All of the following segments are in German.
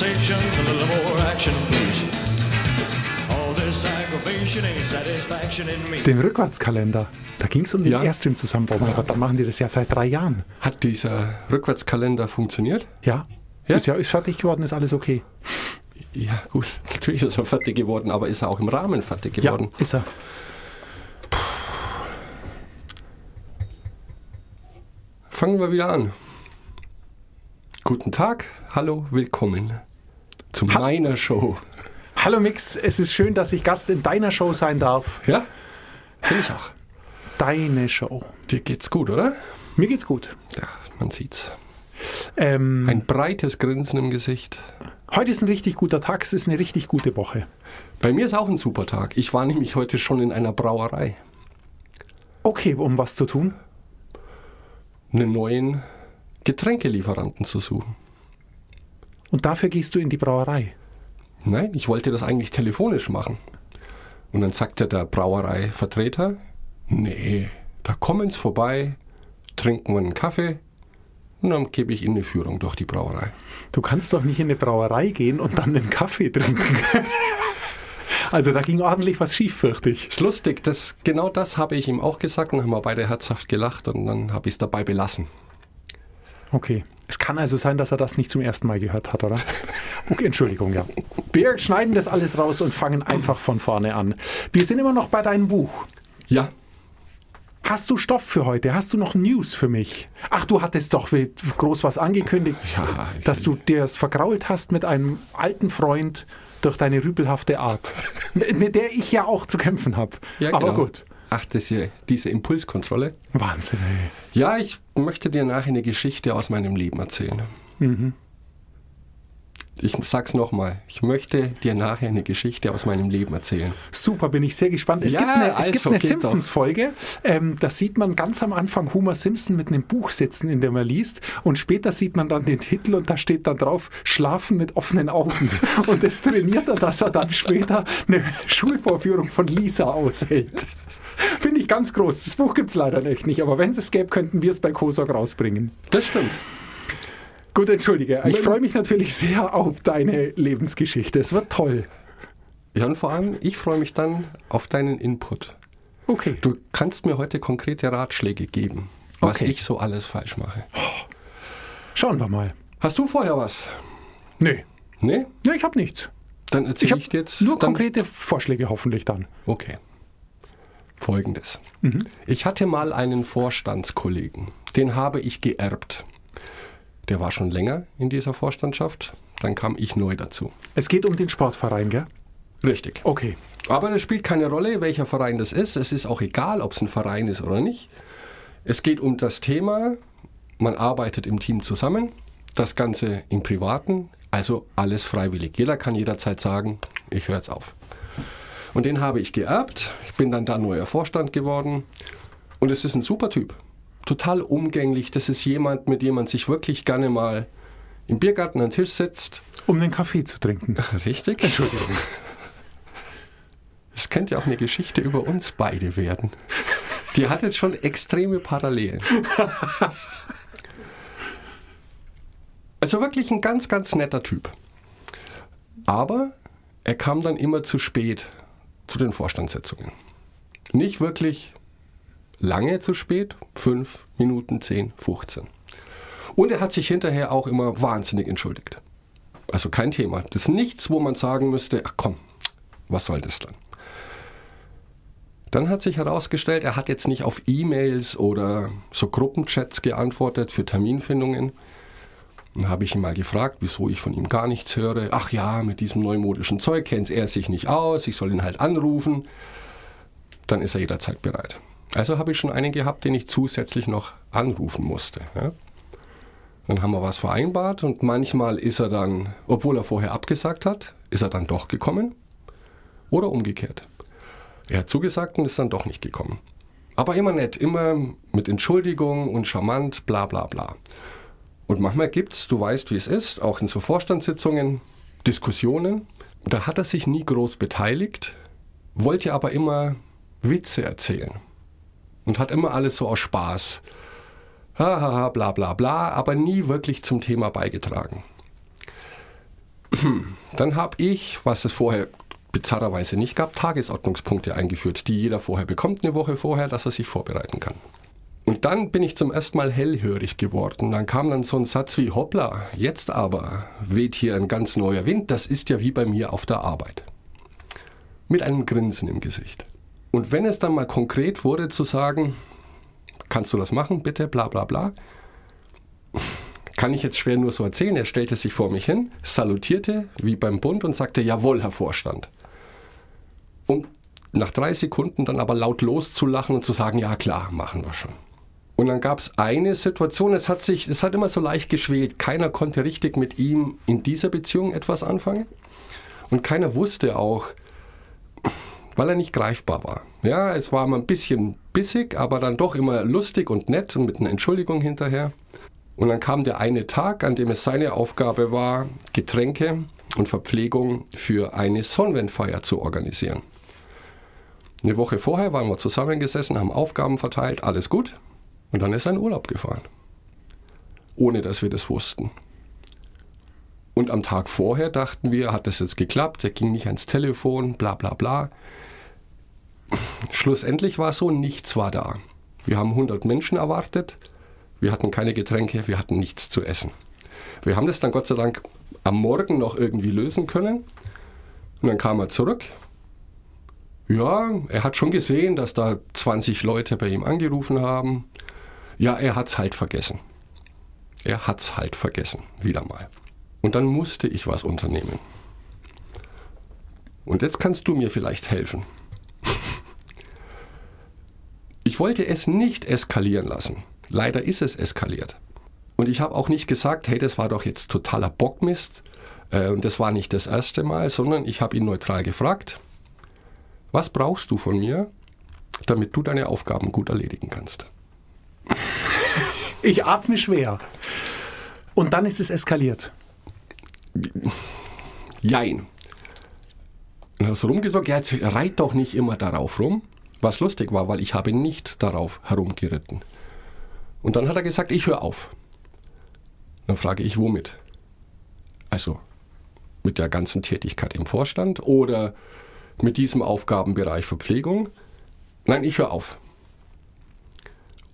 conversation, a little more action, please. All this aggravation ain't satisfaction in me. Den Rückwärtskalender. Da ging es um den Ja. Airstream-Zusammenbau. Mein Gott, dann machen die das ja seit drei Jahren. Hat dieser Rückwärtskalender funktioniert? Ja. Ja? Ist ja ist fertig geworden, ist alles okay. Ja, gut, natürlich ist er fertig geworden, aber ist er auch im Rahmen fertig geworden? Ja, ist er. Fangen wir wieder an. Guten Tag, hallo, willkommen zu Ha- meiner Show. Hallo Mix, es ist schön, dass ich Gast in deiner Show sein darf. Ja, finde ich auch. Deine Show. Dir geht's gut, oder? Mir geht's gut. Ja, man sieht's. Ähm, Ein breites Grinsen im Gesicht. heute ist ein richtig guter Tag, es ist eine richtig gute Woche. Bei mir ist auch ein super Tag. Ich war nämlich heute schon in einer Brauerei. Okay, um was zu tun? einen neuen Getränkelieferanten zu suchen. Und dafür gehst du in die Brauerei. Nein, ich wollte das eigentlich telefonisch machen. Und dann sagte der Brauereivertreter, nee, da kommen sie vorbei, trinken wir einen Kaffee und dann gebe ich ihnen eine Führung durch die Brauerei. Du kannst doch nicht in eine Brauerei gehen und dann einen Kaffee trinken. also da ging ordentlich was schief, fürchte ich. Ist lustig, das, genau das habe ich ihm auch gesagt und haben wir beide herzhaft gelacht und dann habe ich es dabei belassen. Okay. Es kann also sein, dass er das nicht zum ersten Mal gehört hat, oder? Okay, Entschuldigung, ja. Wir schneiden das alles raus und fangen einfach von vorne an. Wir sind immer noch bei deinem Buch. Ja, Hast du Stoff für heute? Hast du noch News für mich? Ach, du hattest doch groß was angekündigt, Ja, dass du dir es vergrault hast mit einem alten Freund durch deine rüpelhafte Art, mit mit der ich ja auch zu kämpfen habe. ja Aber genau. gut. Ach, das hier, diese Impulskontrolle. Wahnsinn, ey. Ja, ich möchte dir nachher eine Geschichte aus meinem Leben erzählen. Mhm. Ich sag's nochmal. Ich möchte dir nachher eine Geschichte aus meinem Leben erzählen. Super, bin ich sehr gespannt. Es Ja, gibt eine, also, eine Simpsons-Folge. Ähm, da sieht man ganz am Anfang Homer Simpson mit einem Buch sitzen, in dem er liest. Und später sieht man dann den Titel und da steht dann drauf, Schlafen mit offenen Augen. Und das trainiert er, dass er dann später eine Schulvorführung von Lisa aushält. Finde ich ganz groß. Das Buch gibt es leider echt nicht, aber wenn es es gäbe, könnten wir es bei Kosok rausbringen. Das stimmt. Gut, entschuldige. Ich freue mich natürlich sehr auf deine Lebensgeschichte. Es wird toll. Ja, und vor allem, ich freue mich dann auf deinen Input. Okay. Du kannst mir heute konkrete Ratschläge geben, was Okay. ich so alles falsch mache. Schauen wir mal. Hast du vorher was? Nee. Nee? Nee, ich habe nichts. Dann Ich erzähle habe ich, dir jetzt. nur konkrete Vorschläge hoffentlich dann. Okay. Folgendes. Mhm. Ich hatte mal einen Vorstandskollegen, den habe ich geerbt. Der war schon länger in dieser Vorstandschaft, dann kam ich neu dazu. Es geht um den Sportverein, gell? Richtig. Okay. Aber das spielt keine Rolle, welcher Verein das ist. Es ist auch egal, ob es ein Verein ist oder nicht. Es geht um das Thema, man arbeitet im Team zusammen, das Ganze im Privaten, also alles freiwillig. Jeder kann jederzeit sagen, ich höre jetzt auf. Und den habe ich geerbt. Ich bin dann da neuer Vorstand geworden. Und es ist ein super Typ. Total umgänglich. Das ist jemand, mit dem man sich wirklich gerne mal im Biergarten an den Tisch setzt. Um den Kaffee zu trinken. Richtig? Entschuldigung. Es könnte ja auch eine Geschichte über uns beide werden. Die hat jetzt schon extreme Parallelen. Also wirklich ein ganz, ganz netter Typ. Aber er kam dann immer zu spät zu den Vorstandssitzungen. Nicht wirklich lange zu spät, fünf Minuten, 10, 15. Und er hat sich hinterher auch immer wahnsinnig entschuldigt. Also kein Thema. Das ist nichts, wo man sagen müsste, ach komm, was soll das dann? Dann hat sich herausgestellt, er hat jetzt nicht auf E-Mails oder so Gruppenchats geantwortet für Terminfindungen. Dann habe ich ihn mal gefragt, wieso ich von ihm gar nichts höre. Ach ja, mit diesem neumodischen Zeug kennt er sich nicht aus, ich soll ihn halt anrufen. Dann ist er jederzeit bereit. Also habe ich schon einen gehabt, den ich zusätzlich noch anrufen musste. Ja? Dann haben wir was vereinbart und manchmal ist er dann, obwohl er vorher abgesagt hat, ist er dann doch gekommen oder umgekehrt. Er hat zugesagt und ist dann doch nicht gekommen. Aber immer nett, immer mit Entschuldigung und charmant, bla bla bla. Und manchmal gibt es, du weißt wie es ist, auch in so Vorstandssitzungen, Diskussionen. Da hat er sich nie groß beteiligt, wollte aber immer Witze erzählen. Und hat immer alles so aus Spaß hahaha, bla bla bla, aber nie wirklich zum Thema beigetragen. Dann habe ich, was es vorher bizarrerweise nicht gab, Tagesordnungspunkte eingeführt, die jeder vorher bekommt, eine Woche vorher, dass er sich vorbereiten kann. Und dann bin ich zum ersten Mal hellhörig geworden. Dann kam dann so ein Satz wie, hoppla, jetzt aber weht hier ein ganz neuer Wind, das ist ja wie bei mir auf der Arbeit. Mit einem Grinsen im Gesicht. Und wenn es dann mal konkret wurde zu sagen, kannst du das machen, bitte, bla bla bla, kann ich jetzt schwer nur so erzählen. Er stellte sich vor mich hin, salutierte wie beim Bund und sagte, jawohl, Herr Vorstand. Um nach drei Sekunden dann aber laut loszulachen und zu sagen, ja klar, machen wir schon. Und dann gab es eine Situation, es hat sich, es hat immer so leicht geschwelt. Keiner konnte richtig mit ihm in dieser Beziehung etwas anfangen. Und keiner wusste auch, weil er nicht greifbar war. Ja, es war mal ein bisschen bissig, aber dann doch immer lustig und nett und mit einer Entschuldigung hinterher. Und dann kam der eine Tag, an dem es seine Aufgabe war, Getränke und Verpflegung für eine Sonnenwendfeier zu organisieren. Eine Woche vorher waren wir zusammengesessen, haben Aufgaben verteilt, alles gut. Und dann ist er in Urlaub gefahren. Ohne dass wir das wussten. Und am Tag vorher dachten wir, hat das jetzt geklappt, er ging nicht ans Telefon, bla bla bla. Schlussendlich war so, nichts war da. Wir haben 100 Menschen erwartet, wir hatten keine Getränke, wir hatten nichts zu essen. Wir haben das dann Gott sei Dank am Morgen noch irgendwie lösen können. Und dann kam er zurück. Ja, er hat schon gesehen, dass da 20 Leute bei ihm angerufen haben. Ja, er hat's halt vergessen. Er hat's halt vergessen, wieder mal. Und dann musste ich was unternehmen. Und jetzt kannst du mir vielleicht helfen. Ich wollte es nicht eskalieren lassen. Leider ist es eskaliert. Und ich habe auch nicht gesagt, hey, das war doch jetzt totaler Bockmist äh, und das war nicht das erste Mal, sondern ich habe ihn neutral gefragt, was brauchst du von mir, damit du deine Aufgaben gut erledigen kannst? Ich atme schwer. Und dann ist es eskaliert. Jein. Und hast rumgesagt, ja, jetzt reit doch nicht immer darauf rum. Was lustig war, weil ich habe nicht darauf herumgeritten. Und dann hat er gesagt, ich höre auf. Dann frage ich, womit? Also mit der ganzen Tätigkeit im Vorstand oder mit diesem Aufgabenbereich Verpflegung? Nein, ich höre auf.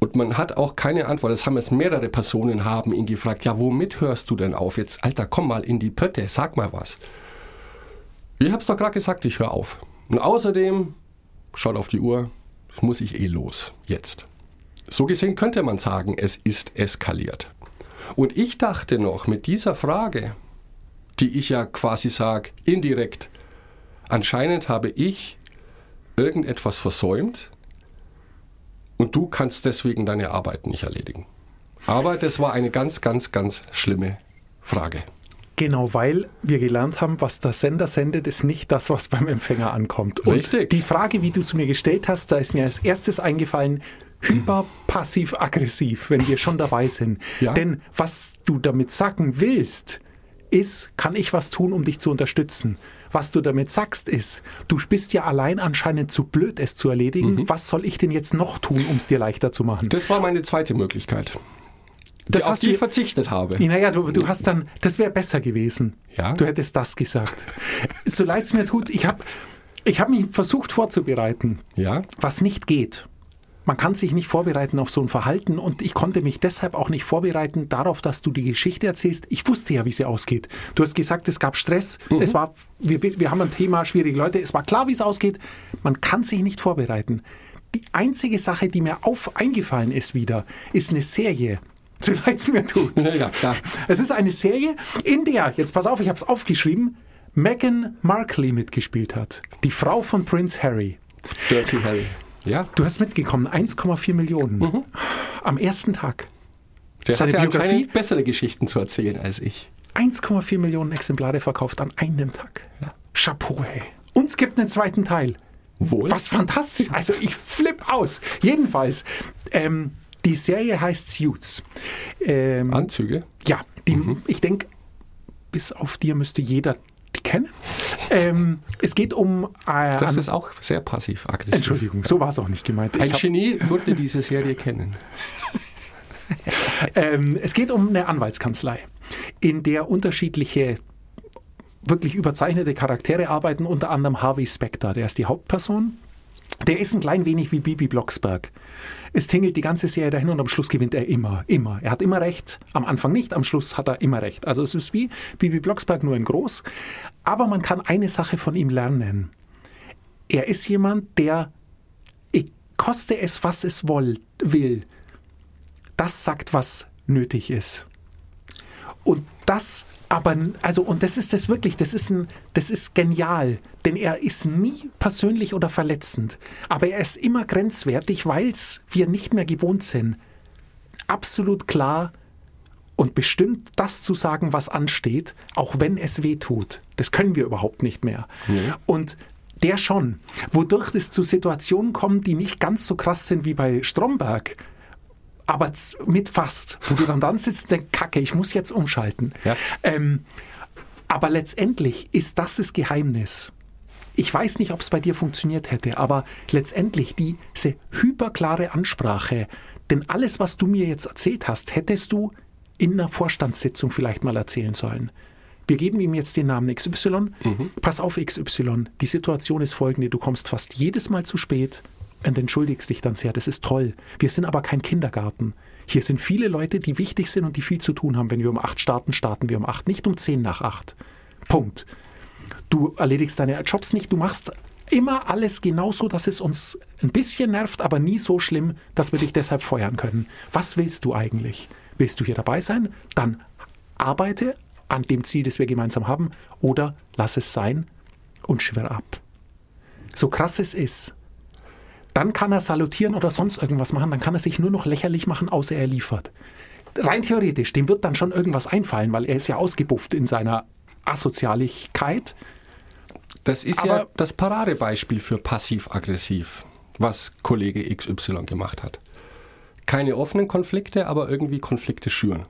Und man hat auch keine Antwort. Das haben jetzt mehrere Personen haben ihn gefragt, ja, womit hörst du denn auf? Jetzt, Alter, komm mal in die Pötte, sag mal was. Ich hab's doch gerade gesagt, ich höre auf. Und außerdem, schaut auf die Uhr, muss ich eh los, jetzt. So gesehen könnte man sagen, es ist eskaliert. Und ich dachte noch, mit dieser Frage, die ich ja quasi sage, indirekt, anscheinend habe ich irgendetwas versäumt, und du kannst deswegen deine Arbeit nicht erledigen. Aber das war eine ganz, ganz, ganz schlimme Frage. Genau, weil wir gelernt haben, was der Sender sendet, ist nicht das, was beim Empfänger ankommt. Und Richtig. die Frage, wie du es mir gestellt hast, da ist mir als erstes eingefallen, hyperpassiv-aggressiv, wenn wir schon dabei sind. Ja. Denn was du damit sagen willst, ist, kann ich was tun, um dich zu unterstützen? Was du damit sagst, ist, du bist ja allein anscheinend zu blöd, es zu erledigen. Mhm. Was soll ich denn jetzt noch tun, um es dir leichter zu machen? Das war meine zweite Möglichkeit, Das auf hast die ich verzichtet habe. Naja, du, du hast dann, das wäre besser gewesen. Ja. Du hättest das gesagt. so leid es mir tut, ich habe ich hab mich versucht vorzubereiten, Ja, was nicht geht. Man kann sich nicht vorbereiten auf so ein Verhalten und ich konnte mich deshalb auch nicht vorbereiten darauf, dass du die Geschichte erzählst. Ich wusste ja, wie sie ausgeht. Du hast gesagt, es gab Stress. Es war, wir, wir haben ein Thema, schwierige Leute. Es war klar, wie es ausgeht. Man kann sich nicht vorbereiten. Die einzige Sache, die mir auf eingefallen ist wieder, ist eine Serie. So leid es mir tut. ja, ja klar. Es ist eine Serie, in der, jetzt pass auf, ich habe es aufgeschrieben, Meghan Markle mitgespielt hat. Die Frau von Prince Harry. Dirty Harry. Ja, Du hast mitgekommen, 1,4 Millionen. Mhm. Am ersten Tag. der Seine hatte Biografie? bessere Geschichten zu erzählen als ich. 1,4 Millionen Exemplare verkauft an einem Tag. Chapeau, hey. Und es gibt einen zweiten Teil. Wohl? Was fantastisch. Also ich flipp aus. Jedenfalls, ähm, die Serie heißt Suits. Ähm, Anzüge? Ja, die, ich denke, bis auf dir müsste jeder kennen. Ähm, es geht um. Äh, Das ist auch sehr passiv-aggressiv. Entschuldigung, so war es auch nicht gemeint. Ein Genie würde diese Serie kennen. ähm, es geht um eine Anwaltskanzlei, in der unterschiedliche wirklich überzeichnete Charaktere arbeiten, unter anderem Harvey Specter, der ist die Hauptperson. Der ist ein klein wenig wie Bibi Blocksberg. Es tingelt die ganze Serie dahin und am Schluss gewinnt er immer, immer. Er hat immer recht. Am Anfang nicht, am Schluss hat er immer recht. Also es ist wie Bibi Blocksberg nur in groß. Aber man kann eine Sache von ihm lernen. Er ist jemand, der, koste es, was es will, das sagt, was nötig ist. Und das aber, also, und das ist das wirklich, das ist ein, das ist genial, denn er ist nie persönlich oder verletzend, aber er ist immer grenzwertig, weil wir nicht mehr gewohnt sind. Absolut klar und bestimmt das zu sagen, was ansteht, auch wenn es weh tut. Das können wir überhaupt nicht mehr. Nee. Und der schon. Wodurch es zu Situationen kommt, die nicht ganz so krass sind wie bei Stromberg aber mit fast, wo du dann, dann sitzt und denkst, Kacke, ich muss jetzt umschalten. Ja. Ähm, aber letztendlich ist das das Geheimnis. Ich weiß nicht, ob es bei dir funktioniert hätte, aber letztendlich diese hyperklare Ansprache, denn alles, was du mir jetzt erzählt hast, hättest du in einer Vorstandssitzung vielleicht mal erzählen sollen. Wir geben ihm jetzt den Namen XY. Mhm. Pass auf, XY. Die Situation ist folgende: Du kommst fast jedes Mal zu spät und entschuldigst dich dann sehr. Das ist toll. Wir sind aber kein Kindergarten. Hier sind viele Leute, die wichtig sind und die viel zu tun haben. Wenn wir um acht starten, starten wir um acht, nicht um zehn nach acht. Punkt. Du erledigst deine Jobs nicht, du machst immer alles genauso, dass es uns ein bisschen nervt, aber nie so schlimm, dass wir dich deshalb feuern können. Was willst du eigentlich? Willst du hier dabei sein? Dann arbeite an dem Ziel, das wir gemeinsam haben, oder lass es sein und schwör ab. So krass es ist, dann kann er salutieren oder sonst irgendwas machen, dann kann er sich nur noch lächerlich machen, außer er liefert. Rein theoretisch, dem wird dann schon irgendwas einfallen, weil er ist ja ausgebufft in seiner Asozialigkeit. Das ist Aber ja das Paradebeispiel für passiv-aggressiv, was Kollege XY gemacht hat. Keine offenen Konflikte, aber irgendwie Konflikte schüren.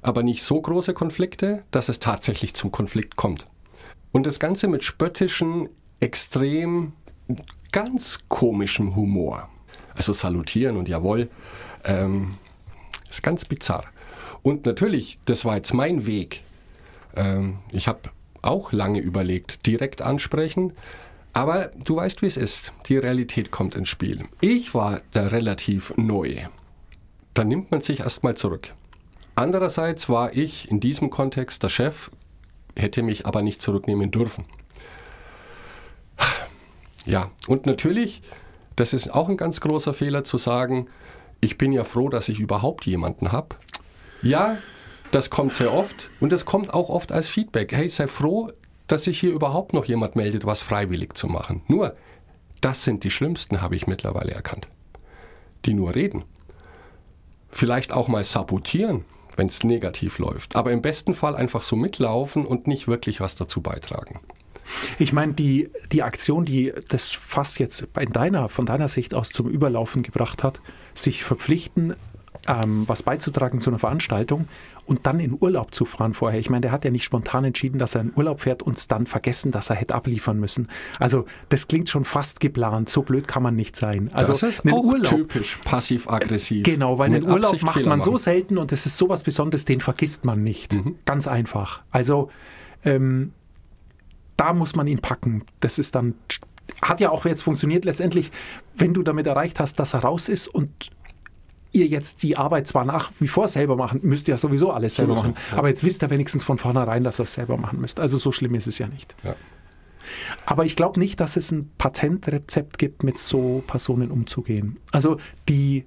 Aber nicht so große Konflikte, dass es tatsächlich zum Konflikt kommt. Und das Ganze mit spöttischen, extrem ganz komischem Humor. Also salutieren und jawohl, ähm, ist ganz bizarr. Und natürlich, das war jetzt mein Weg. Ähm, ich habe auch lange überlegt, direkt ansprechen. Aber du weißt, wie es ist. Die Realität kommt ins Spiel. Ich war der relativ Neue. Da nimmt man sich erstmal zurück. Andererseits war ich in diesem Kontext der Chef, hätte mich aber nicht zurücknehmen dürfen. Ja, und natürlich, das ist auch ein ganz großer Fehler zu sagen, ich bin ja froh, dass ich überhaupt jemanden habe. Ja, das kommt sehr oft und das kommt auch oft als Feedback. Hey, sei froh, dass sich hier überhaupt noch jemand meldet, was freiwillig zu machen. Nur, das sind die Schlimmsten, habe ich mittlerweile erkannt. Die nur reden. Vielleicht auch mal sabotieren, wenn es negativ läuft. Aber im besten Fall einfach so mitlaufen und nicht wirklich was dazu beitragen. Ich meine, die, die Aktion, die das fast jetzt in deiner, von deiner Sicht aus zum Überlaufen gebracht hat, sich verpflichten, ähm, was beizutragen zu einer Veranstaltung und dann in Urlaub zu fahren vorher. Ich meine, der hat ja nicht spontan entschieden, dass er in Urlaub fährt und dann vergessen, dass er hätte abliefern müssen. Also das klingt schon fast geplant. So blöd kann man nicht sein. Also das ist auch Urlaub, typisch passiv-aggressiv. Genau, weil einen Urlaub Absicht macht man so selten und es ist sowas Besonderes, den vergisst man nicht. Mhm. Ganz einfach. Also ähm, da muss man ihn packen. Das ist dann, hat ja auch jetzt funktioniert letztendlich, wenn du damit erreicht hast, dass er raus ist und ihr jetzt die Arbeit zwar nach wie vor selber machen, müsst ihr ja sowieso alles selber machen, ja. aber jetzt wisst ihr wenigstens von vornherein, dass ihr es selber machen müsst. Also so schlimm ist es ja nicht. Ja. Aber ich glaube nicht, dass es ein Patentrezept gibt, mit so Personen umzugehen. Also die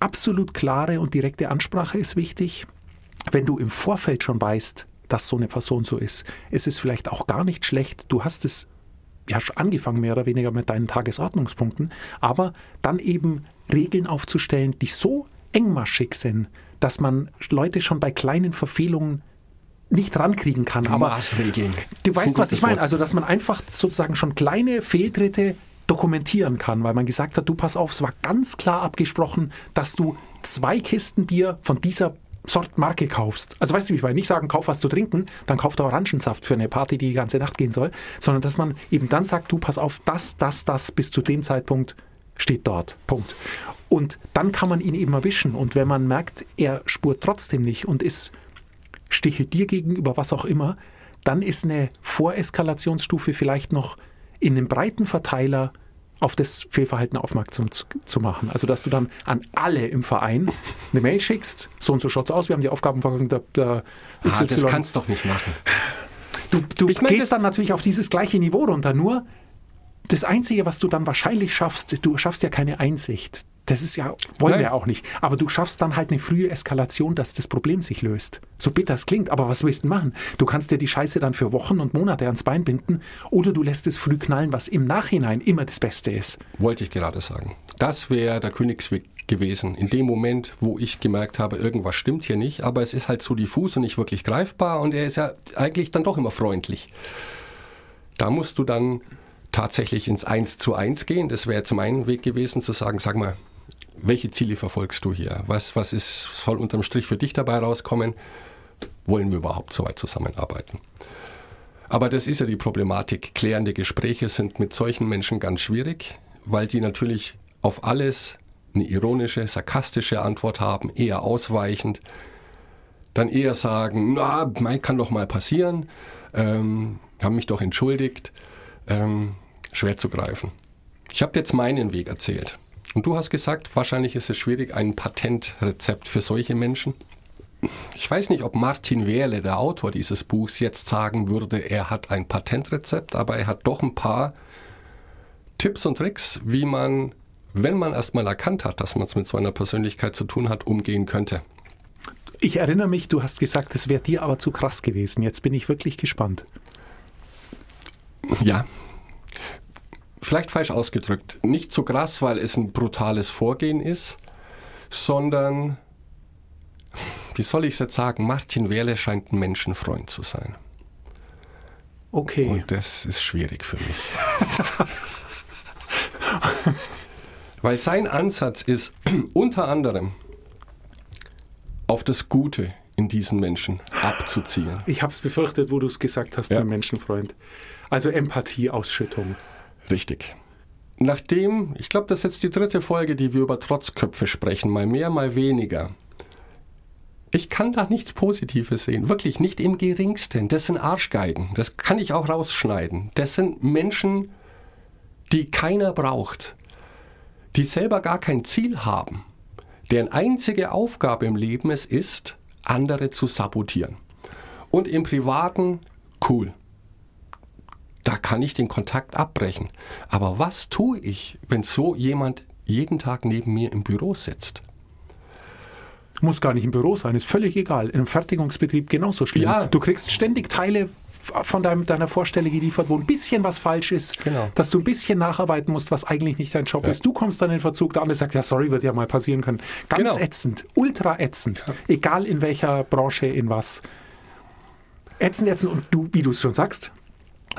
absolut klare und direkte Ansprache ist wichtig. Wenn du im Vorfeld schon weißt, dass so eine Person so ist. Es ist vielleicht auch gar nicht schlecht. Du hast es ja schon angefangen, mehr oder weniger mit deinen Tagesordnungspunkten, aber dann eben Regeln aufzustellen, die so engmaschig sind, dass man Leute schon bei kleinen Verfehlungen nicht rankriegen kann. Aber Maßregeln. Du weißt, was ich meine. Also, dass man einfach sozusagen schon kleine Fehltritte dokumentieren kann, weil man gesagt hat, du pass auf, es war ganz klar abgesprochen, dass du zwei Kisten Bier von dieser Sort Marke kaufst. Also weißt du, ich meine, nicht sagen, kauf was zu trinken, dann kauft er Orangensaft für eine Party, die die ganze Nacht gehen soll, sondern dass man eben dann sagt, du pass auf, das, das, das bis zu dem Zeitpunkt steht dort. Punkt. Und dann kann man ihn eben erwischen. Und wenn man merkt, er spurt trotzdem nicht und ist stichelt dir gegenüber, was auch immer, dann ist eine Voreskalationsstufe vielleicht noch in einem breiten Verteiler auf das Fehlverhalten aufmerksam zu, zu machen. Also, dass du dann an alle im Verein eine Mail schickst, so und so schaut's aus, wir haben die Aufgabenverordnung der, der Ah, das kannst du doch nicht machen. Du, du Ich mein, gehst dann natürlich auf dieses gleiche Niveau runter, nur das Einzige, was du dann wahrscheinlich schaffst, ist, du schaffst ja keine Einsicht. Das ist ja, wollen Nein. wir auch nicht. Aber du schaffst dann halt eine frühe Eskalation, dass das Problem sich löst. So bitter es klingt, aber was willst du machen? Du kannst dir die Scheiße dann für Wochen und Monate ans Bein binden oder du lässt es früh knallen, was im Nachhinein immer das Beste ist. Wollte ich gerade sagen. Das wäre der Königsweg gewesen. In dem Moment, wo ich gemerkt habe, irgendwas stimmt hier nicht, aber es ist halt so diffus und nicht wirklich greifbar und er ist ja eigentlich dann doch immer freundlich. Da musst du dann tatsächlich ins Eins zu Eins gehen. Das wäre zum einen Weg gewesen, zu sagen, sag mal, welche Ziele verfolgst du hier? Was, was ist, soll unterm Strich für dich dabei rauskommen? Wollen wir überhaupt so weit zusammenarbeiten? Aber das ist ja die Problematik. Klärende Gespräche sind mit solchen Menschen ganz schwierig, weil die natürlich auf alles eine ironische, sarkastische Antwort haben, eher ausweichend, dann eher sagen, na, mein kann doch mal passieren, ähm, haben mich doch entschuldigt, ähm, schwer zu greifen. Ich habe jetzt meinen Weg erzählt. Und du hast gesagt, wahrscheinlich ist es schwierig, ein Patentrezept für solche Menschen. Ich weiß nicht, ob Martin Wehrle, der Autor dieses Buchs, jetzt sagen würde, er hat ein Patentrezept, aber er hat doch ein paar Tipps und Tricks, wie man, wenn man erstmal erkannt hat, dass man es mit so einer Persönlichkeit zu tun hat, umgehen könnte. Ich erinnere mich, du hast gesagt, das wäre dir aber zu krass gewesen. Jetzt bin ich wirklich gespannt. Ja. Vielleicht falsch ausgedrückt. Nicht so krass, weil es ein brutales Vorgehen ist, sondern, wie soll ich es jetzt sagen, Martin Wehrle scheint ein Menschenfreund zu sein. Okay. Und das ist schwierig für mich. Weil sein Ansatz ist unter anderem auf das Gute in diesen Menschen abzuzielen. Ich habe es befürchtet, wo du es gesagt hast, Ja. mein Menschenfreund. Also Empathieausschüttung. Richtig. Nachdem, ich glaube, das ist jetzt die dritte Folge, die wir über Trotzköpfe sprechen, mal mehr, mal weniger. Ich kann da nichts Positives sehen, wirklich nicht im geringsten. Das sind Arschgeigen, das kann ich auch rausschneiden. Das sind Menschen, die keiner braucht, die selber gar kein Ziel haben, deren einzige Aufgabe im Leben es ist, andere zu sabotieren. Und im Privaten, cool, da kann ich den Kontakt abbrechen. Aber was tue ich, wenn so jemand jeden Tag neben mir im Büro sitzt? Muss gar nicht im Büro sein, ist völlig egal. In einem Fertigungsbetrieb genauso schlimm. Ja. Du kriegst ständig Teile von deinem, deiner Vorstelle geliefert, wo ein bisschen was falsch ist, Genau. dass du ein bisschen nacharbeiten musst, was eigentlich nicht dein Job Ja. ist. Du kommst dann in Verzug, der andere sagt, ja, sorry, wird ja mal passieren können. Ganz Genau. ätzend, ultra ätzend, egal in welcher Branche, in was. Ätzend, ätzend und du, wie du es schon sagst,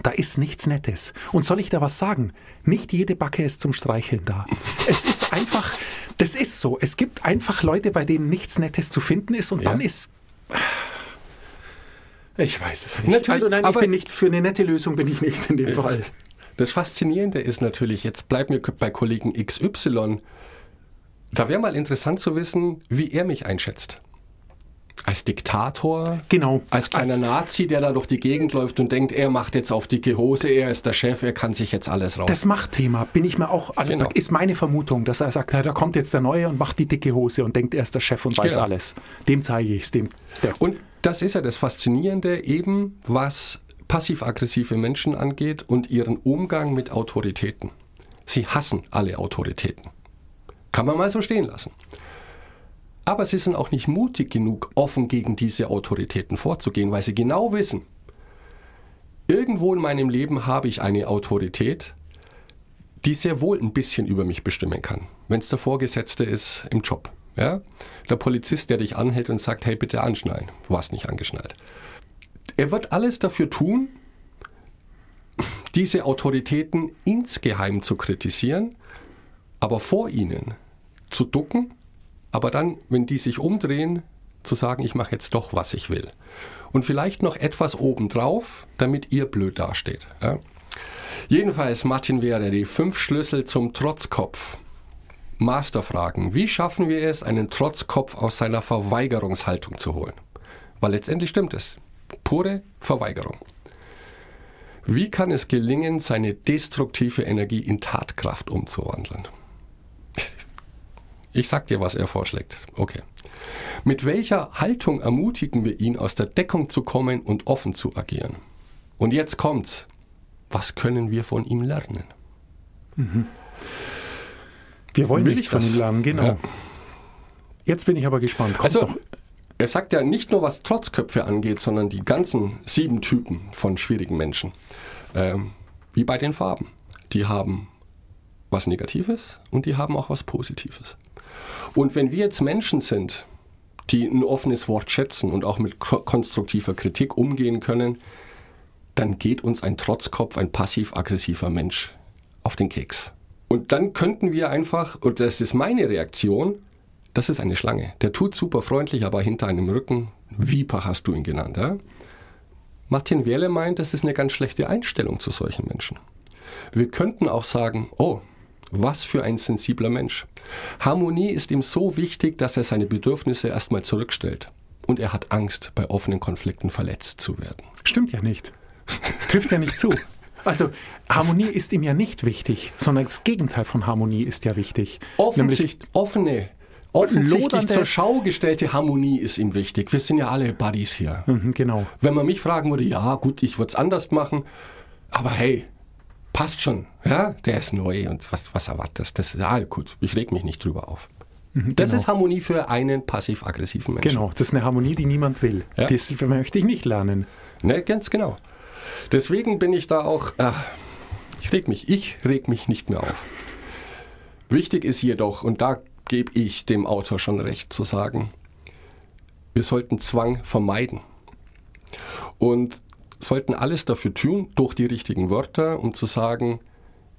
da ist nichts Nettes. Und soll ich da was sagen? Nicht jede Backe ist zum Streicheln da. Es ist einfach, das ist so. Es gibt einfach Leute, bei denen nichts Nettes zu finden ist und Ja. dann ist. Ich weiß es nicht. Natürlich, also nein, ich aber- bin nicht für eine nette Lösung bin ich nicht in dem Fall. Das Faszinierende ist natürlich, jetzt bleiben wir bei Kollegen XY, da wäre mal interessant zu wissen, wie er mich einschätzt. Als Diktator? Genau. Als kleiner Als- Nazi, der da durch die Gegend läuft und denkt, er macht jetzt auf dicke Hose, er ist der Chef, er kann sich jetzt alles raus. Das Machtthema bin ich mir auch, also Genau. ist meine Vermutung, dass er sagt, da kommt jetzt der Neue und macht die dicke Hose und denkt, er ist der Chef und weiß Genau. alles. Dem zeige ich es, dem. Der, Und das ist ja das Faszinierende, eben was passiv-aggressive Menschen angeht und ihren Umgang mit Autoritäten. Sie hassen alle Autoritäten. Kann man mal so stehen lassen. Aber sie sind auch nicht mutig genug, offen gegen diese Autoritäten vorzugehen, weil sie genau wissen, irgendwo in meinem Leben habe ich eine Autorität, die sehr wohl ein bisschen über mich bestimmen kann, wenn es der Vorgesetzte ist im Job. Ja? Der Polizist, der dich anhält und sagt, hey, bitte anschnallen. Du warst nicht angeschnallt. Er wird alles dafür tun, diese Autoritäten insgeheim zu kritisieren, aber vor ihnen zu ducken, aber dann, wenn die sich umdrehen, zu sagen, ich mache jetzt doch, was ich will. Und vielleicht noch etwas obendrauf, damit ihr blöd dasteht. Ja? Jedenfalls, Martin Wehre, die fünf Schlüssel zum Trotzkopf. Masterfragen. Wie schaffen wir es, einen Trotzkopf aus seiner Verweigerungshaltung zu holen? Weil letztendlich stimmt es. Pure Verweigerung. Wie kann es gelingen, seine destruktive Energie in Tatkraft umzuwandeln? Ich sag dir, was er vorschlägt. Okay. Mit welcher Haltung ermutigen wir ihn, aus der Deckung zu kommen und offen zu agieren? Und jetzt kommt's. Was können wir von ihm lernen? Wir wollen Will nichts ich von ihm lernen, genau. Ja. Jetzt bin ich aber gespannt. Kommt Also, doch. er sagt ja nicht nur, was Trotzköpfe angeht, sondern die ganzen sieben Typen von schwierigen Menschen. Ähm, wie bei den Farben. Die haben was Negatives und die haben auch was Positives. Und wenn wir jetzt Menschen sind, die ein offenes Wort schätzen und auch mit ko- konstruktiver Kritik umgehen können, dann geht uns ein Trotzkopf, ein passiv-aggressiver Mensch auf den Keks. Und dann könnten wir einfach, und das ist meine Reaktion, das ist eine Schlange. Der tut super freundlich, aber hinter einem Rücken, Viper hast du ihn genannt. Ja? Martin Wehrle meint, das ist eine ganz schlechte Einstellung zu solchen Menschen. Wir könnten auch sagen, oh, was für ein sensibler Mensch. Harmonie ist ihm so wichtig, dass er seine Bedürfnisse erstmal zurückstellt. Und er hat Angst, bei offenen Konflikten verletzt zu werden. Stimmt ja nicht. Trifft ja nicht zu. Also Harmonie ist ihm ja nicht wichtig, sondern das Gegenteil von Harmonie ist ja wichtig. Offensicht, offene, offensichtlich zur Schau gestellte Harmonie ist ihm wichtig. Wir sind ja alle Buddies hier. Mhm, genau. Wenn man mich fragen würde, ja gut, ich würde es anders machen, aber hey, passt schon, ja, der ist neu und was, was erwartest das? Ja, gut, ich reg mich nicht drüber auf. Das genau. ist Harmonie für einen passiv-aggressiven Menschen. Genau, das ist eine Harmonie, die niemand will. Ja. Das möchte ich nicht lernen. Ne, ganz genau. Deswegen bin ich da auch, ach, ich reg mich, ich reg mich nicht mehr auf. Wichtig ist jedoch, und da gebe ich dem Autor schon recht zu sagen, wir sollten Zwang vermeiden und sollten alles dafür tun, durch die richtigen Wörter, um zu sagen,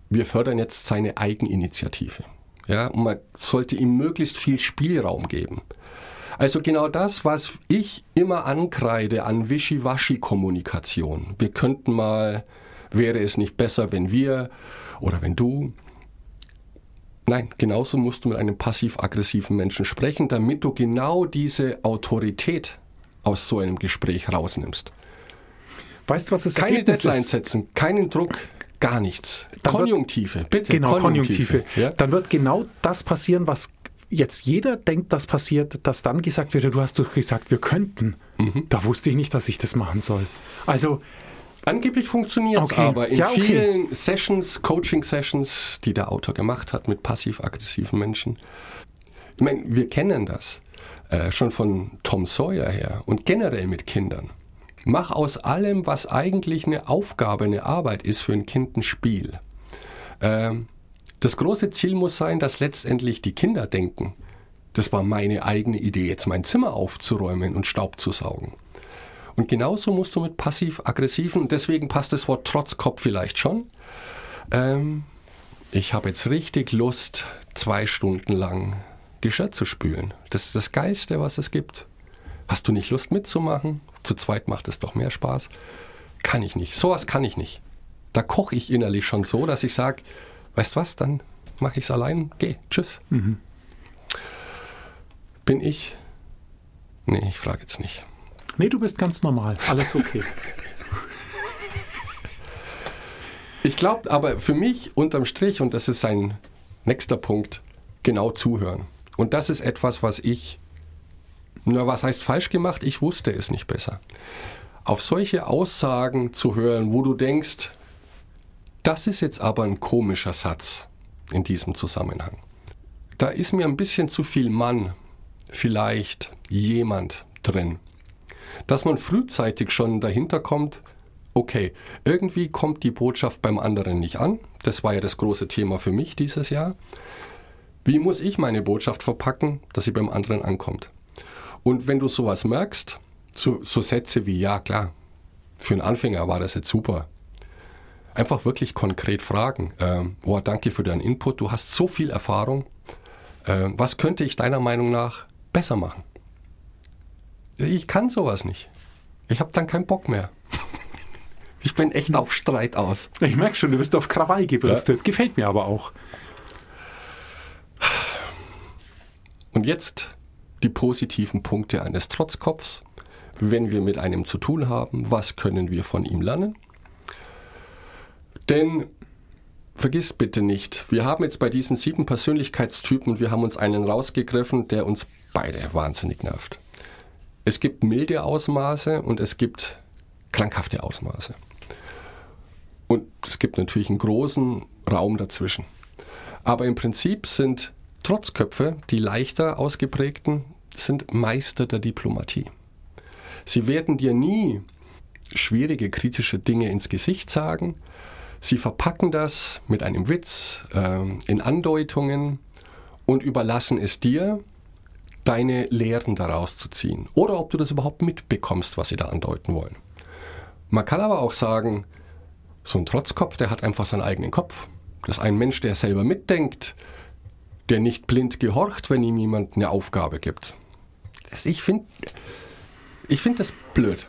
wir fördern jetzt seine Eigeninitiative. Ja, und man sollte ihm möglichst viel Spielraum geben. Also genau das, was ich immer ankreide an Wischiwaschi-Kommunikation. Wir könnten mal, wäre es nicht besser, wenn wir oder wenn du. Nein, genauso musst du mit einem passiv-aggressiven Menschen sprechen, damit du genau diese Autorität aus so einem Gespräch rausnimmst. Weißt du, was das Keine Ergebnis Deadline ist? setzen, keinen Druck, gar nichts. Dann wird- Konjunktive, bitte. Genau, Konjunktive. Ja? Dann wird genau das passieren, was jetzt jeder denkt, das passiert, dass dann gesagt wird, du hast doch gesagt, wir könnten. Mhm. Da wusste ich nicht, dass ich das machen soll. Also, Angeblich funktioniert es Okay. aber in Ja, okay. vielen Sessions, Coaching-Sessions, die der Autor gemacht hat mit passiv-aggressiven Menschen. Ich meine, wir kennen das äh, schon von Tom Sawyer her und generell mit Kindern. Mach aus allem, was eigentlich eine Aufgabe, eine Arbeit ist, für ein Kind ein Spiel. Ähm, das große Ziel muss sein, dass letztendlich die Kinder denken, das war meine eigene Idee, jetzt mein Zimmer aufzuräumen und Staub zu saugen. Und genauso musst du mit passiv-aggressiven, deswegen passt das Wort Trotzkopf vielleicht schon. Ähm, ich habe jetzt richtig Lust, zwei Stunden lang Geschirr zu spülen. Das ist das Geilste, was es gibt. Hast du nicht Lust mitzumachen? Zu zweit macht es doch mehr Spaß. Kann ich nicht. Sowas kann ich nicht. Da koche ich innerlich schon so, dass ich sage, weißt was, dann mache ich es allein. Geh, tschüss. Bin ich? Nee, ich frage jetzt nicht. nee, du bist ganz normal. Alles okay. Ich glaube aber für mich unterm Strich, und das ist sein nächster Punkt, genau zuhören. Und das ist etwas, was ich, na, was heißt falsch gemacht? Ich wusste es nicht besser. Auf solche Aussagen zu hören, wo du denkst, das ist jetzt aber ein komischer Satz in diesem Zusammenhang. Da ist mir ein bisschen zu viel Mann, vielleicht jemand drin. Dass man frühzeitig schon dahinter kommt, okay, irgendwie kommt die Botschaft beim anderen nicht an. Das war ja das große Thema für mich dieses Jahr. Wie muss ich meine Botschaft verpacken, dass sie beim anderen ankommt? Und wenn du sowas merkst, so, so Sätze wie, ja klar, für einen Anfänger war das jetzt super. Einfach wirklich konkret fragen. Ähm, oh, danke für deinen Input, du hast so viel Erfahrung. Ähm, was könnte ich deiner Meinung nach besser machen? Ich kann sowas nicht. Ich habe dann keinen Bock mehr. Ich bin echt auf Streit aus. Ich merke schon, du bist auf Krawall gebürstet. Gefällt mir aber auch. Und jetzt die positiven Punkte eines Trotzkopfs. Wenn wir mit einem zu tun haben, was können wir von ihm lernen? Denn vergiss bitte nicht, wir haben jetzt bei diesen sieben Persönlichkeitstypen, wir haben uns einen rausgegriffen, der uns beide wahnsinnig nervt. Es gibt milde Ausmaße und es gibt krankhafte Ausmaße. Und es gibt natürlich einen großen Raum dazwischen. Aber im Prinzip sind Trotzköpfe, die leichter ausgeprägten, sind Meister der Diplomatie. Sie werden dir nie schwierige, kritische Dinge ins Gesicht sagen. Sie verpacken das mit einem Witz, äh, in Andeutungen und überlassen es dir, deine Lehren daraus zu ziehen. Oder ob du das überhaupt mitbekommst, was sie da andeuten wollen. Man kann aber auch sagen, so ein Trotzkopf, der hat einfach seinen eigenen Kopf. Das ist ein Mensch, der selber mitdenkt, der nicht blind gehorcht, wenn ihm jemand eine Aufgabe gibt. Das, ich finde ich find das blöd.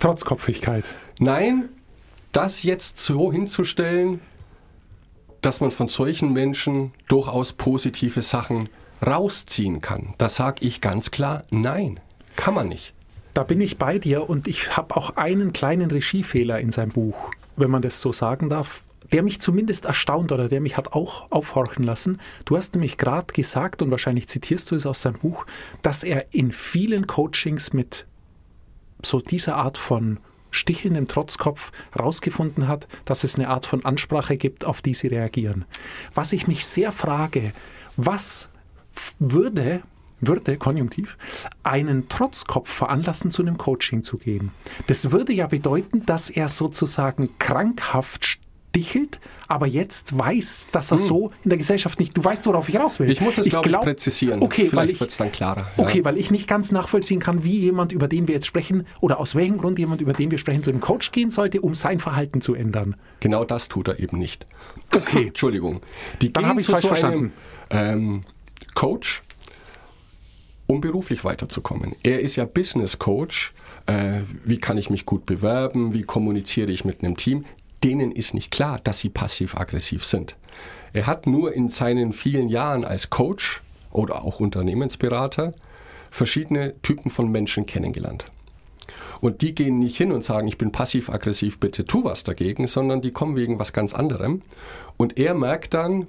Trotzkopfigkeit. Nein, das jetzt so hinzustellen, dass man von solchen Menschen durchaus positive Sachen rausziehen kann, da sage ich ganz klar, nein, kann man nicht. Da bin ich bei dir und ich habe auch einen kleinen Regiefehler in seinem Buch, wenn man das so sagen darf, der mich zumindest erstaunt oder der mich hat auch aufhorchen lassen. Du hast nämlich gerade gesagt, und wahrscheinlich zitierst du es aus seinem Buch, dass er in vielen Coachings mit so dieser Art von stichelndem Trotzkopf herausgefunden hat, dass es eine Art von Ansprache gibt, auf die sie reagieren. Was ich mich sehr frage, was würde, würde, konjunktiv, einen Trotzkopf veranlassen, zu einem Coaching zu gehen. Das würde ja bedeuten, dass er sozusagen krankhaft stichelt, aber jetzt weiß, dass er hm. so in der Gesellschaft nicht. Du weißt, worauf ich raus will. Ich muss es, glaube ich, präzisieren. Okay, Vielleicht wird es dann klarer. Okay, ja. weil ich nicht ganz nachvollziehen kann, wie jemand, über den wir jetzt sprechen, oder aus welchem Grund jemand, über den wir sprechen, zu einem Coach gehen sollte, um sein Verhalten zu ändern. Genau das tut er eben nicht. Okay. Entschuldigung. Die dann habe ich es falsch so verstanden. Einem, ähm, Coach, um beruflich weiterzukommen. Er ist ja Business Coach. Äh, wie kann ich mich gut bewerben? Wie kommuniziere ich mit einem Team? Denen ist nicht klar, dass sie passiv-aggressiv sind. Er hat nur in seinen vielen Jahren als Coach oder auch Unternehmensberater verschiedene Typen von Menschen kennengelernt. Und die gehen nicht hin und sagen, ich bin passiv-aggressiv, bitte tu was dagegen, sondern die kommen wegen was ganz anderem. Und er merkt dann,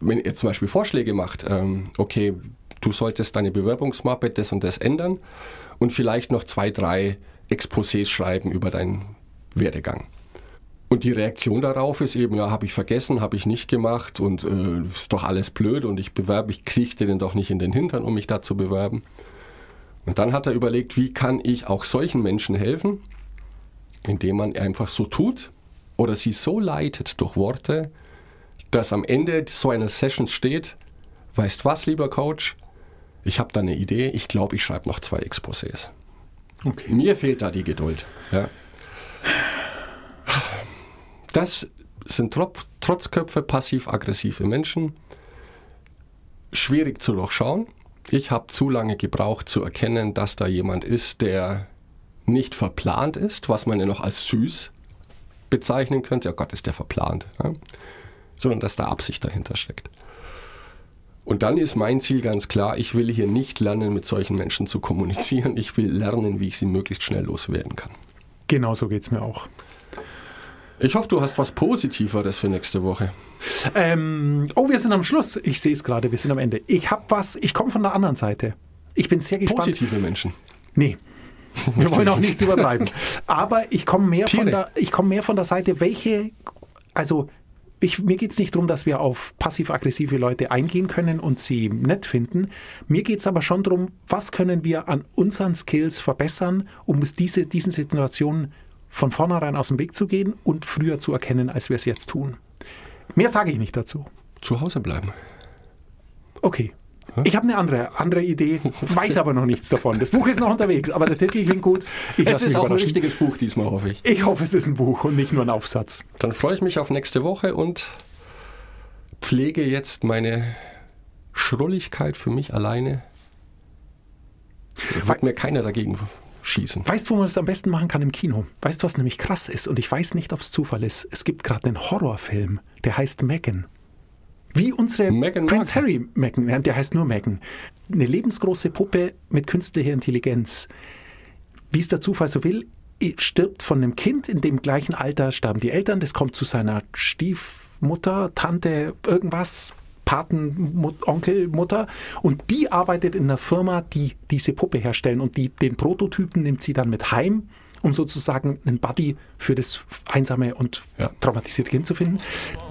wenn er zum Beispiel Vorschläge macht, ähm, okay, du solltest deine Bewerbungsmappe das und das ändern und vielleicht noch zwei, drei Exposés schreiben über deinen Werdegang. Und die Reaktion darauf ist eben, ja, habe ich vergessen, habe ich nicht gemacht und äh, ist doch alles blöd und ich bewerbe, ich kriege den doch nicht in den Hintern, um mich da zu bewerben. Und dann hat er überlegt, wie kann ich auch solchen Menschen helfen, indem man einfach so tut oder sie so leitet durch Worte, dass am Ende so einer Session steht, weißt was, lieber Coach, ich habe da eine Idee, ich glaube, ich schreibe noch zwei Exposés. Okay. Mir fehlt da die Geduld. Ja. Das sind Trotzköpfe, passiv-aggressive Menschen. Schwierig zu durchschauen. Ich habe zu lange gebraucht zu erkennen, dass da jemand ist, der nicht verplant ist, was man ja noch als süß bezeichnen könnte. Ja Gott, ist der verplant. Ja? Sondern dass da Absicht dahinter steckt. Und dann ist mein Ziel ganz klar, ich will hier nicht lernen, mit solchen Menschen zu kommunizieren. Ich will lernen, wie ich sie möglichst schnell loswerden kann. Genau so geht es mir auch. Ich hoffe, du hast was Positiveres für nächste Woche. Ähm, oh, wir sind am Schluss. Ich sehe es gerade, wir sind am Ende. Ich habe was, ich komme von der anderen Seite. Ich bin sehr gespannt. Positive Menschen. Nee. Wir wollen auch nichts übertreiben. Aber ich komme mehr, von der, komm mehr von der Seite, welche, also ich, mir geht es nicht darum, dass wir auf passiv-aggressive Leute eingehen können und sie nett finden. Mir geht es aber schon darum, was können wir an unseren Skills verbessern, um diese, diesen Situationen von vornherein aus dem Weg zu gehen und früher zu erkennen, als wir es jetzt tun. Mehr sage ich nicht dazu. Zu Hause bleiben. Okay. Ich habe eine andere, andere Idee, weiß aber noch nichts davon. Das Buch ist noch unterwegs, aber der Titel klingt gut. Ich es ist auch ein richtiges Buch diesmal, hoffe ich. Ich hoffe, es ist ein Buch und nicht nur ein Aufsatz. Dann freue ich mich auf nächste Woche und pflege jetzt meine Schrulligkeit für mich alleine. Wird mir keiner dagegen schießen. Weißt du, wo man das am besten machen kann im Kino? Weißt du, was nämlich krass ist? Und ich weiß nicht, ob es Zufall ist. Es gibt gerade einen Horrorfilm, der heißt Megan. Wie unsere Meghan Prince. Harry Megan, der heißt nur Megan. Eine lebensgroße Puppe mit künstlicher Intelligenz. Wie es der Zufall so will, stirbt von einem Kind in dem gleichen Alter, sterben die Eltern, das kommt zu seiner Stiefmutter, Tante, irgendwas, Paten, Onkel, Mutter und die arbeitet in einer Firma, die diese Puppe herstellen und die, den Prototypen nimmt sie dann mit heim um sozusagen einen Buddy für das einsame und Ja. traumatisierte Kind zu finden.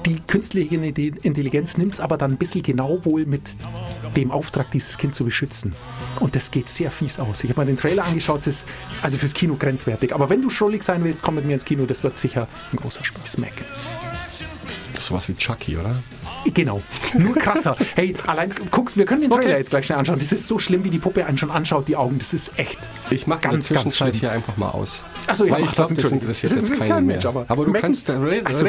Die künstliche Intelligenz nimmt es aber dann ein bisschen genau wohl mit dem Auftrag, dieses Kind zu beschützen. Und das geht sehr fies aus. Ich habe mal den Trailer angeschaut, es ist also fürs Kino grenzwertig. Aber wenn du schrullig sein willst, komm mit mir ins Kino, das wird sicher ein großer Spaß. Mac. Das ist sowas wie Chucky, oder? Genau, nur krasser. hey, allein, guck, wir können den Trailer Okay. jetzt gleich schnell anschauen. Das ist so schlimm, wie die Puppe einen schon anschaut, die Augen. Das ist echt. Ich mache Ganz, ganz schlimm. hier einfach mal aus. Ach so, ja, Weil mach ich das, glaube, das interessiert jetzt kein keinen mehr. Mensch, aber aber du Megan- kannst... Also-